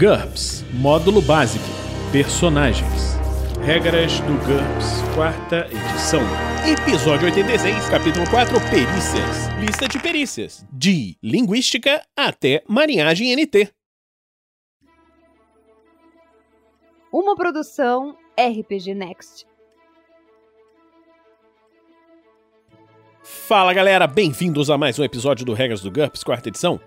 GURPS Módulo Básico Personagens Regras do GURPS, quarta edição. Episódio 86, capítulo 4 Perícias. Lista de perícias. De linguística até marinhagem NT. Uma produção RPG Next. Fala galera, bem-vindos a mais um episódio do Regras do GURPS, quarta edição.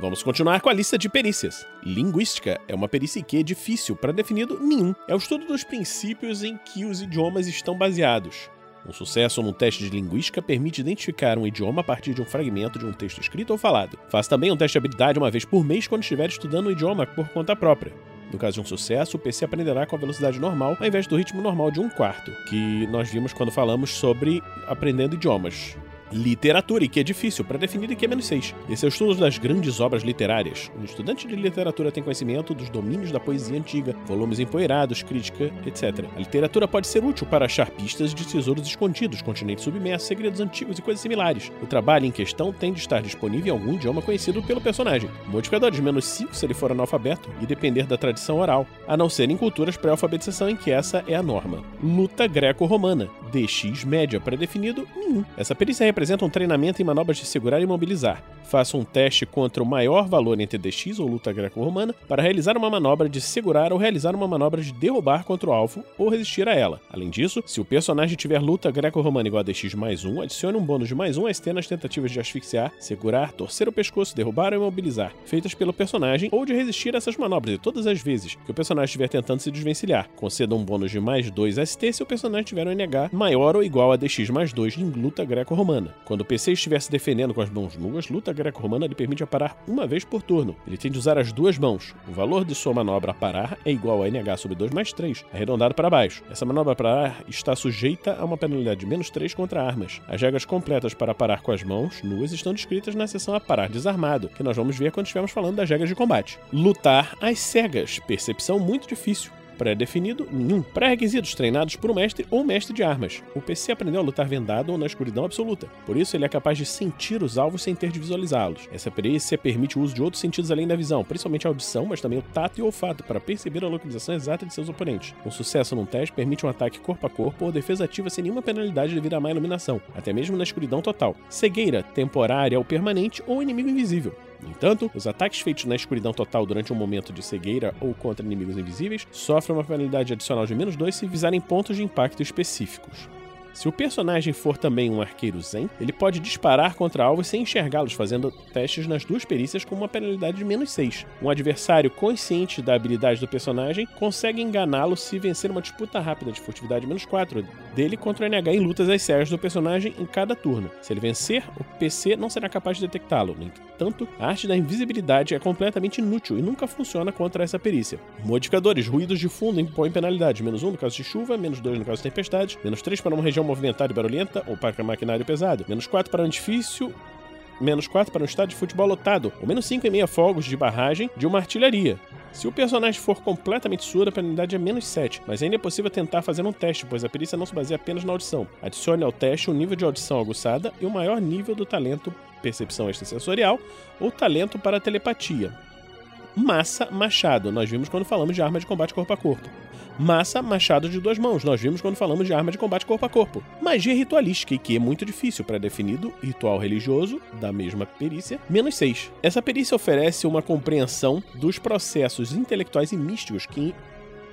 Vamos continuar com a lista de perícias. Linguística é uma perícia que é difícil para definido nenhum. É o estudo dos princípios em que os idiomas estão baseados. Um sucesso num teste de linguística permite identificar um idioma a partir de um fragmento de um texto escrito ou falado. Faz também um teste de habilidade uma vez por mês quando estiver estudando o idioma por conta própria. No caso de um sucesso, o PC aprenderá com a velocidade normal ao invés do ritmo normal de um quarto, que nós vimos quando falamos sobre aprendendo idiomas literatura, e que é difícil para definir e que é menos 6. Esse é o estudo das grandes obras literárias. Um estudante de literatura tem conhecimento dos domínios da poesia antiga, volumes empoeirados, crítica, etc. A literatura pode ser útil para achar pistas de tesouros escondidos, continentes submersos, segredos antigos e coisas similares. O trabalho em questão tem de estar disponível em algum idioma conhecido pelo personagem. Modificador de menos 5 se ele for analfabeto e depender da tradição oral, a não ser em culturas pré-alfabetização em que essa é a norma. Luta greco-romana. DX média pré-definido, nenhum. Essa perícia representa um treinamento em manobras de segurar e imobilizar. Faça um teste contra o maior valor entre DX ou luta greco-romana para realizar uma manobra de segurar ou realizar uma manobra de derrubar contra o alvo ou resistir a ela. Além disso, se o personagem tiver luta greco-romana igual a DX mais 1, adicione um bônus de mais 1 a ST nas tentativas de asfixiar, segurar, torcer o pescoço, derrubar ou imobilizar, feitas pelo personagem, ou de resistir a essas manobras, e todas as vezes que o personagem estiver tentando se desvencilhar. Conceda um bônus de mais 2 ST se o personagem tiver um NH maior ou igual a DX mais 2 em luta greco-romana. Quando o PC estiver se defendendo com as mãos nuas, luta greco-romana lhe permite parar uma vez por turno. Ele tem de usar as duas mãos. O valor de sua manobra parar é igual a NH sobre 2 mais 3, arredondado para baixo. Essa manobra parar está sujeita a uma penalidade de menos 3 contra armas. As regras completas para parar com as mãos nuas estão descritas na seção a parar desarmado, que nós vamos ver quando estivermos falando das regras de combate. Lutar às cegas, percepção muito difícil pré-definido nenhum. Pré-requisitos treinados por um mestre ou mestre de armas. O PC aprendeu a lutar vendado ou na escuridão absoluta. Por isso, ele é capaz de sentir os alvos sem ter de visualizá-los. Essa perícia permite o uso de outros sentidos além da visão, principalmente a audição, mas também o tato e o olfato, para perceber a localização exata de seus oponentes. Um sucesso num teste permite um ataque corpo a corpo ou defesa ativa sem nenhuma penalidade devido à má iluminação, até mesmo na escuridão total. Cegueira, temporária ou permanente ou inimigo invisível. No entanto, os ataques feitos na escuridão total durante um momento de cegueira ou contra inimigos invisíveis sofrem uma penalidade adicional de menos 2 se visarem pontos de impacto específicos. Se o personagem for também um arqueiro zen, ele pode disparar contra alvos sem enxergá-los, fazendo testes nas duas perícias com uma penalidade de menos 6. Um adversário consciente da habilidade do personagem consegue enganá-lo se vencer uma disputa rápida de furtividade menos 4 dele contra o NH em lutas às cegas do personagem em cada turno. Se ele vencer, o PC não será capaz de detectá-lo. No entanto, a arte da invisibilidade é completamente inútil e nunca funciona contra essa perícia. Modificadores: ruídos de fundo impõem penalidade: menos 1 no caso de chuva, menos 2 no caso de tempestade, menos 3 para uma região movimentada e barulhenta ou para maquinário pesado, menos 4 para um edifício menos 4 para um estádio de futebol lotado, ou menos 5,5 fogos de barragem de uma artilharia. Se o personagem for completamente surdo, a penalidade é menos 7, mas ainda é possível tentar fazer um teste, pois a perícia não se baseia apenas na audição. Adicione ao teste o nível de audição aguçada e o maior nível do talento percepção extrasensorial ou talento para telepatia. Massa Machado, nós vimos quando falamos de arma de combate corpo a corpo. Massa Machado de duas mãos, nós vimos quando falamos de arma de combate corpo a corpo. Magia ritualística, que é muito difícil, pré-definido, ritual religioso, da mesma perícia, menos 6. Essa perícia oferece uma compreensão dos processos intelectuais e místicos que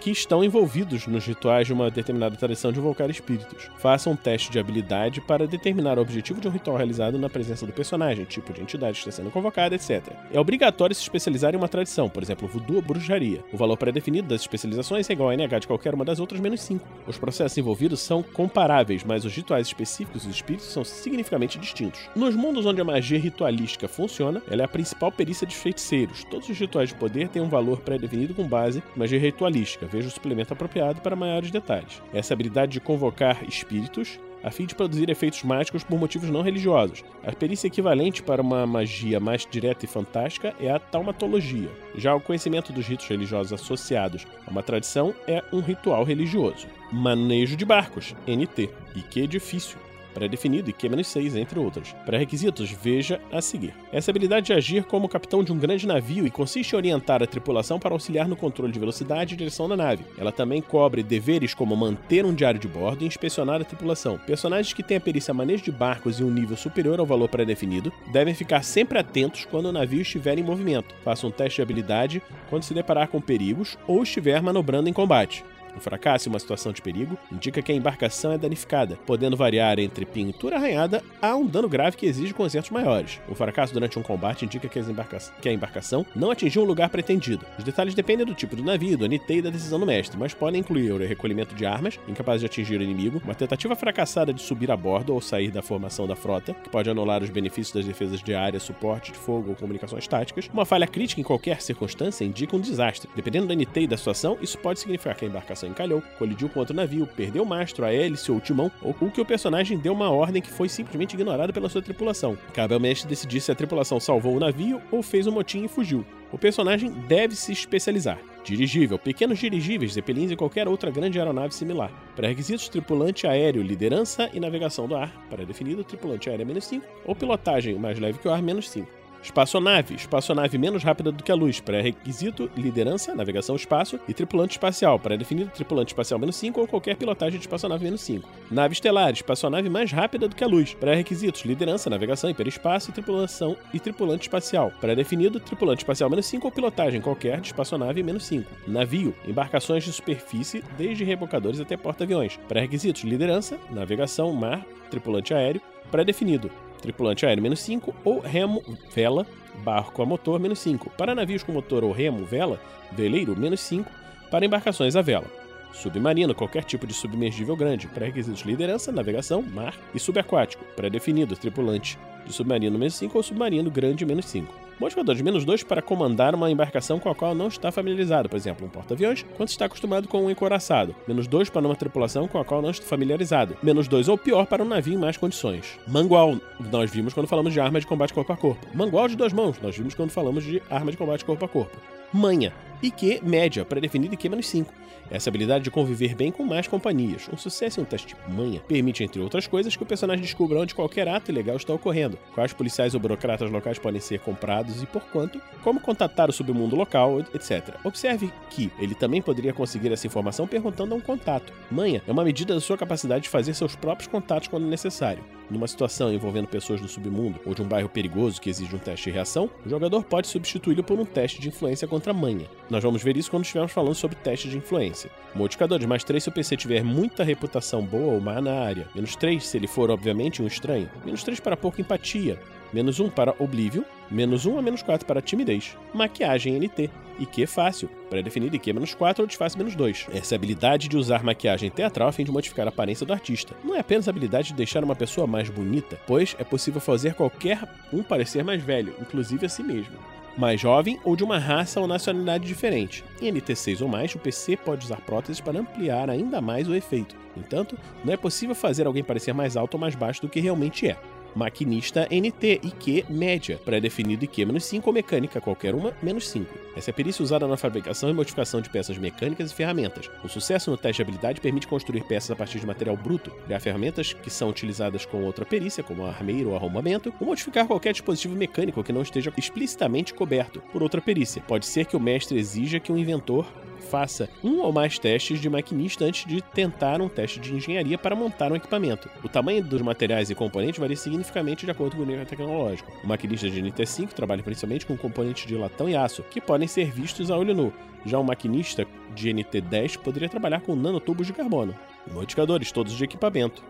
que estão envolvidos nos rituais de uma determinada tradição de invocar espíritos. Faça um teste de habilidade para determinar o objetivo de um ritual realizado na presença do personagem, tipo de entidade que está sendo convocada, etc. É obrigatório se especializar em uma tradição, por exemplo, voodoo ou bruxaria. O valor pré-definido das especializações é igual a NH de qualquer uma das outras menos 5. Os processos envolvidos são comparáveis, mas os rituais específicos dos espíritos são significativamente distintos. Nos mundos onde a magia ritualística funciona, ela é a principal perícia dos feiticeiros. Todos os rituais de poder têm um valor pré-definido com base em magia ritualística veja o suplemento apropriado para maiores detalhes. Essa habilidade de convocar espíritos a fim de produzir efeitos mágicos por motivos não religiosos. A perícia equivalente para uma magia mais direta e fantástica é a taumatologia. Já o conhecimento dos ritos religiosos associados a uma tradição é um ritual religioso. Manejo de barcos, NT, e que edifício. Pré-definido e Q-6, entre outras. Pré-requisitos, veja a seguir. Essa habilidade de agir como capitão de um grande navio e consiste em orientar a tripulação para auxiliar no controle de velocidade e direção da nave. Ela também cobre deveres como manter um diário de bordo e inspecionar a tripulação. Personagens que têm a perícia manejo de barcos e um nível superior ao valor pré-definido devem ficar sempre atentos quando o navio estiver em movimento. Faça um teste de habilidade quando se deparar com perigos ou estiver manobrando em combate. Um fracasso em uma situação de perigo indica que a embarcação é danificada, podendo variar entre pintura arranhada a um dano grave que exige consertos maiores. O fracasso durante um combate indica que, embarca que a embarcação não atingiu o lugar pretendido. Os detalhes dependem do tipo do navio, do NT e da decisão do mestre, mas podem incluir o recolhimento de armas, incapaz de atingir o inimigo, uma tentativa fracassada de subir a bordo ou sair da formação da frota, que pode anular os benefícios das defesas de área, suporte de fogo ou comunicações táticas. Uma falha crítica em qualquer circunstância indica um desastre. Dependendo do NT e da situação, isso pode significar que a embarcação encalhou, colidiu com outro navio, perdeu o mastro, a hélice ou o timão, ou que o personagem deu uma ordem que foi simplesmente ignorada pela sua tripulação. Cabe ao mestre decidir se a tripulação salvou o navio ou fez um motim e fugiu. O personagem deve se especializar. Dirigível, pequenos dirigíveis, zeppelins e qualquer outra grande aeronave similar. Pré-requisitos: tripulante aéreo, liderança e navegação do ar, para definido, tripulante aéreo menos 5, ou pilotagem mais leve que o ar, menos 5. Espaçonave, espaçonave menos rápida do que a luz, pré-requisito, liderança, navegação espaço e tripulante espacial, pré-definido tripulante espacial menos 5 ou qualquer pilotagem de espaçonave menos 5. Nave estelar, espaçonave mais rápida do que a luz, pré-requisitos, liderança, navegação, hiperespaço e tripulação e tripulante espacial, pré-definido tripulante espacial menos 5 ou pilotagem qualquer de espaçonave menos 5. Navio, embarcações de superfície, desde rebocadores até porta-aviões, pré-requisitos, liderança, navegação, mar, tripulante aéreo, pré-definido tripulante aéreo menos 5, ou remo, vela, barco a motor menos 5. Para navios com motor ou remo, vela, veleiro menos 5. Para embarcações a vela. Submarino, qualquer tipo de submergível grande. Pré-requisitos liderança, navegação, mar e subaquático. Pré-definido, tripulante de submarino menos 5 ou submarino grande menos 5. Modificador de menos 2 para comandar uma embarcação com a qual não está familiarizado, por exemplo, um porta-aviões, quando está acostumado com um encoraçado. Menos 2 para uma tripulação com a qual não está familiarizado. Menos 2 ou pior para um navio em mais condições. Mangual, nós vimos quando falamos de arma de combate corpo a corpo. Mangual de duas mãos, nós vimos quando falamos de arma de combate corpo a corpo. Manha, IQ média, pré-definido IQ menos 5. Essa habilidade de conviver bem com mais companhias. Um sucesso em um teste de manha permite, entre outras coisas, que o personagem descubra onde qualquer ato ilegal está ocorrendo, quais policiais ou burocratas locais podem ser comprados e por quanto, como contatar o submundo local, etc. Observe que ele também poderia conseguir essa informação perguntando a um contato. Manha é uma medida da sua capacidade de fazer seus próprios contatos quando necessário. Numa situação envolvendo pessoas do submundo ou de um bairro perigoso que exige um teste de reação, o jogador pode substituí-lo por um teste de influência contra a manha. Nós vamos ver isso quando estivermos falando sobre testes de influência. Modificadores, mais 3 se o PC tiver muita reputação boa ou má na área. Menos 3 se ele for, obviamente, um estranho. Menos 3 para pouca empatia. Menos 1 para Oblívio. Menos 1 a menos 4 para timidez. Maquiagem NT. IQ fácil, pré-definido IQ menos 4 ou disfarce menos 2. Essa é a habilidade de usar maquiagem teatral a fim de modificar a aparência do artista. Não é apenas a habilidade de deixar uma pessoa mais bonita, pois é possível fazer qualquer um parecer mais velho, inclusive a si mesmo mais jovem ou de uma raça ou nacionalidade diferente. Em NT6 ou mais, o PC pode usar próteses para ampliar ainda mais o efeito. No entanto, não é possível fazer alguém parecer mais alto ou mais baixo do que realmente é. Maquinista NT, IQ média, pré-definido IQ menos 5 ou mecânica, qualquer uma, menos 5. Essa é a perícia usada na fabricação e modificação de peças mecânicas e ferramentas. O sucesso no teste de habilidade permite construir peças a partir de material bruto, criar ferramentas que são utilizadas com outra perícia, como armeiro ou arrombamento, ou modificar qualquer dispositivo mecânico que não esteja explicitamente coberto por outra perícia. Pode ser que o mestre exija que o inventor faça um ou mais testes de maquinista antes de tentar um teste de engenharia para montar um equipamento. O tamanho dos materiais e componentes varia significativamente de acordo com o nível tecnológico. O maquinista de NT5 trabalha principalmente com componentes de latão e aço, que podem ser vistos a olho nu. Já um maquinista de NT10 poderia trabalhar com nanotubos de carbono. Modificadores, todos de equipamento.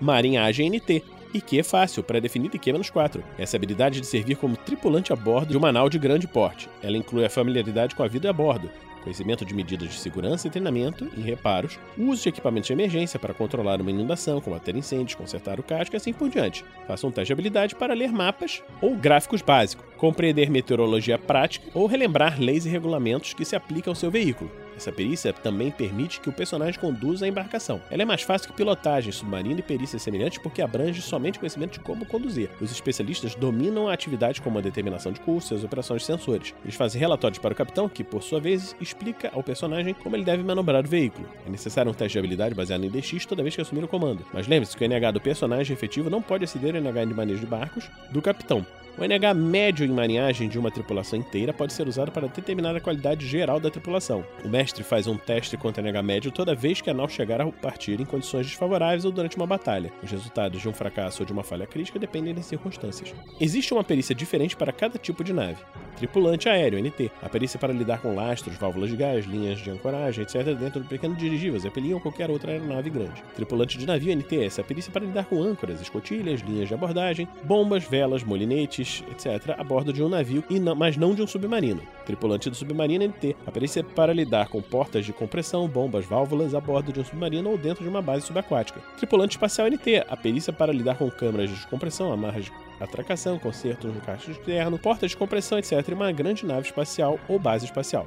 Marinhagem NT, IQ é fácil, pré-definido IQ-4. Essa habilidade de servir como tripulante a bordo de uma nau de grande porte. Ela inclui a familiaridade com a vida a bordo, conhecimento de medidas de segurança e treinamento em reparos, uso de equipamentos de emergência para controlar uma inundação, combater incêndios, consertar o casco e assim por diante. Faça um teste de habilidade para ler mapas ou gráficos básicos, compreender meteorologia prática ou relembrar leis e regulamentos que se aplicam ao seu veículo. Essa perícia também permite que o personagem conduza a embarcação. Ela é mais fácil que pilotagem submarina e perícias semelhantes porque abrange somente conhecimento de como conduzir. Os especialistas dominam a atividade como a determinação de curso e as operações de sensores. Eles fazem relatórios para o capitão, que, por sua vez, explica ao personagem como ele deve manobrar o veículo. É necessário um teste de habilidade baseado em DX toda vez que assumir o comando. Mas lembre-se que o NH do personagem efetivo não pode exceder o NH de manejo de barcos do capitão. O NH médio em marinhagem de uma tripulação inteira pode ser usado para determinar a qualidade geral da tripulação. O mestre faz um teste contra NH médio toda vez que a nau chegar a partir em condições desfavoráveis ou durante uma batalha. Os resultados de um fracasso ou de uma falha crítica dependem das circunstâncias. Existe uma perícia diferente para cada tipo de nave. Tripulante aéreo, NT. A perícia para lidar com lastros, válvulas de gás, linhas de ancoragem, etc. dentro do pequeno dirigível, Zeppelin ou qualquer outra aeronave grande. Tripulante de navio, NTS. A perícia para lidar com âncoras, escotilhas, linhas de abordagem, bombas, velas, molinetes, etc., a bordo de um navio, e não, mas não de um submarino. Tripulante do submarino NT. A perícia é para lidar com portas de compressão, bombas, válvulas a bordo de um submarino ou dentro de uma base subaquática. Tripulante espacial NT. A perícia para lidar com câmeras de descompressão, amarras de atracação, consertos no caixa externo, portas de compressão, etc., em uma grande nave espacial ou base espacial.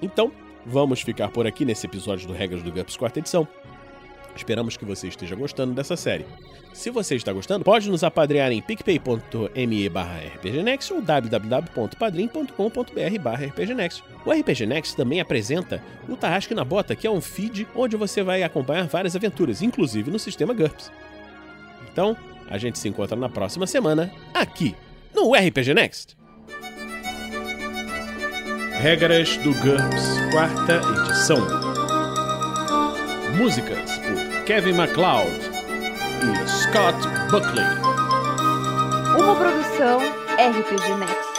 Então, vamos ficar por aqui nesse episódio do Regras do GURPS quarta edição. Esperamos que você esteja gostando dessa série. Se você está gostando, pode nos apadrear em picpay.me rpgnext ou www.padrim.com.br rpgnext. O RPG Next também apresenta o Tarrasque na Bota, que é um feed onde você vai acompanhar várias aventuras, inclusive no sistema GURPS. Então, a gente se encontra na próxima semana, aqui, no RPG Next. Regras do GURPS, quarta edição. Músicas Kevin MacLeod e Scott Buckley. Uma produção RPG Next.